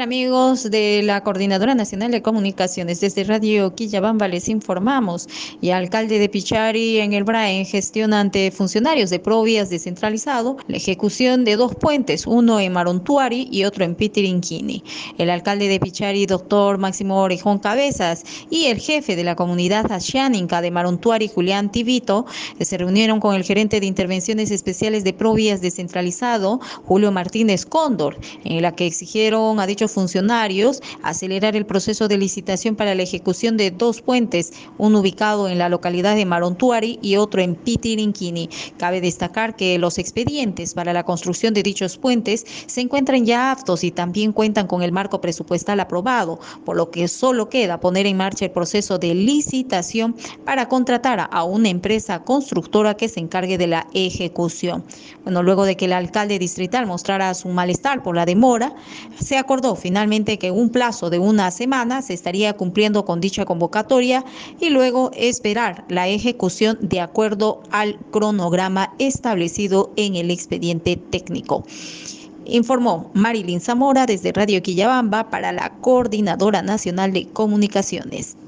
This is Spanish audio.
Amigos de la Coordinadora Nacional de Comunicaciones, desde Radio Quillabamba les informamos y alcalde de Pichari en el BRAE gestiona ante funcionarios de Provías descentralizado la ejecución de dos puentes, uno en Marontuari y otro en Pitirinquini. El alcalde de Pichari, doctor Máximo Orejón Cabezas, y el jefe de la comunidad asiánica de Marontuari, Julián Tibito, se reunieron con el gerente de intervenciones especiales de Provías descentralizado, Julio Martínez Cóndor, en la que exigieron a funcionarios acelerar el proceso de licitación para la ejecución de dos puentes, uno ubicado en la localidad de Marontuari y otro en Pitirinquini. Cabe destacar que los expedientes para la construcción de dichos puentes se encuentran ya aptos y también cuentan con el marco presupuestal aprobado, por lo que solo queda poner en marcha el proceso de licitación para contratar a una empresa constructora que se encargue de la ejecución. Bueno, luego de que el alcalde distrital mostrara su malestar por la demora, se acordó finalmente que un plazo de una semana se estaría cumpliendo con dicha convocatoria y luego esperar la ejecución de acuerdo al cronograma establecido en el expediente técnico. Informó Marilyn Zamora desde Radio Quillabamba para la Coordinadora Nacional de Comunicaciones.